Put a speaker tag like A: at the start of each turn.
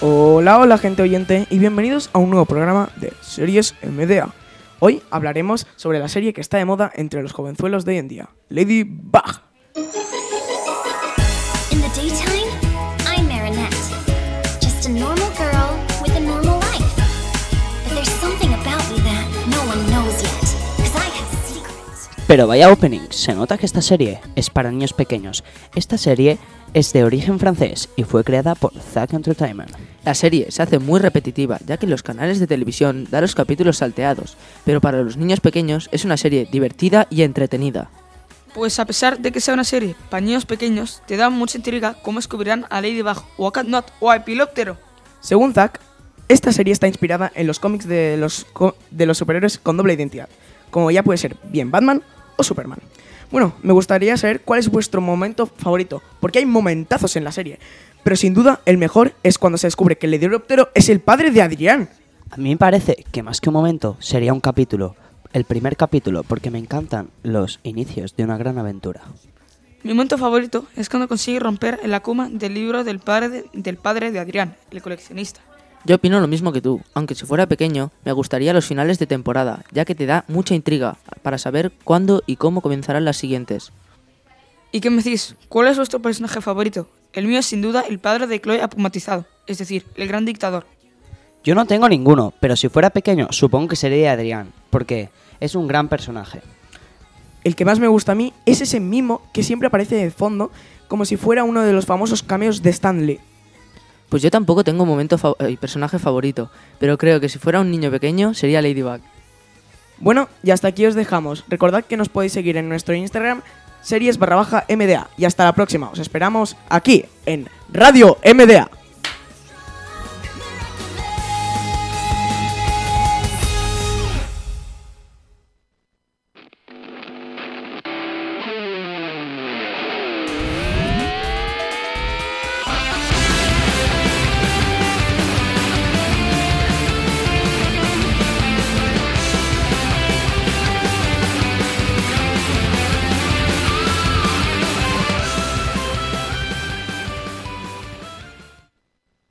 A: Hola, hola gente oyente y bienvenidos a un nuevo programa de Series MDA. Hoy hablaremos sobre la serie que está de moda entre los jovenzuelos de hoy en día, Lady Bug.
B: Pero vaya opening, se nota que esta serie es para niños pequeños. Esta serie es de origen francés y fue creada por Zack Entertainment.
C: La serie se hace muy repetitiva, ya que los canales de televisión dan los capítulos salteados, pero para los niños pequeños es una serie divertida y entretenida.
D: Pues a pesar de que sea una serie para niños pequeños, te da mucha intriga cómo descubrirán a Ladybug o a Catnut o a Epilóptero.
A: Según Zack, esta serie está inspirada en los cómics de los, de los superhéroes con doble identidad, como ya puede ser bien Batman o Superman. Bueno, me gustaría saber cuál es vuestro momento favorito, porque hay momentazos en la serie, pero sin duda el mejor es cuando se descubre que el Lepidóptero es el padre de Adrián.
B: A mí me parece que más que un momento sería un capítulo, el primer capítulo, porque me encantan los inicios de una gran aventura.
D: Mi momento favorito es cuando consigue romper el Akuma del libro del padre de, del padre de Adrián, el coleccionista.
C: Yo opino lo mismo que tú, aunque si fuera pequeño, me gustaría los finales de temporada, ya que te da mucha intriga para saber cuándo y cómo comenzarán las siguientes.
D: ¿Y qué me decís? ¿Cuál es vuestro personaje favorito? El mío es sin duda el padre de Chloe apumatizado, es decir, el gran dictador.
B: Yo no tengo ninguno, pero si fuera pequeño supongo que sería Adrián, porque es un gran personaje.
A: El que más me gusta a mí es ese mimo que siempre aparece de fondo, como si fuera uno de los famosos cameos de Stanley.
C: Pues yo tampoco tengo momento fa- eh, personaje favorito, pero creo que si fuera un niño pequeño sería Ladybug.
A: Bueno, y hasta aquí os dejamos. Recordad que nos podéis seguir en nuestro Instagram, series barra baja MDA. Y hasta la próxima, os esperamos aquí en Radio MDA.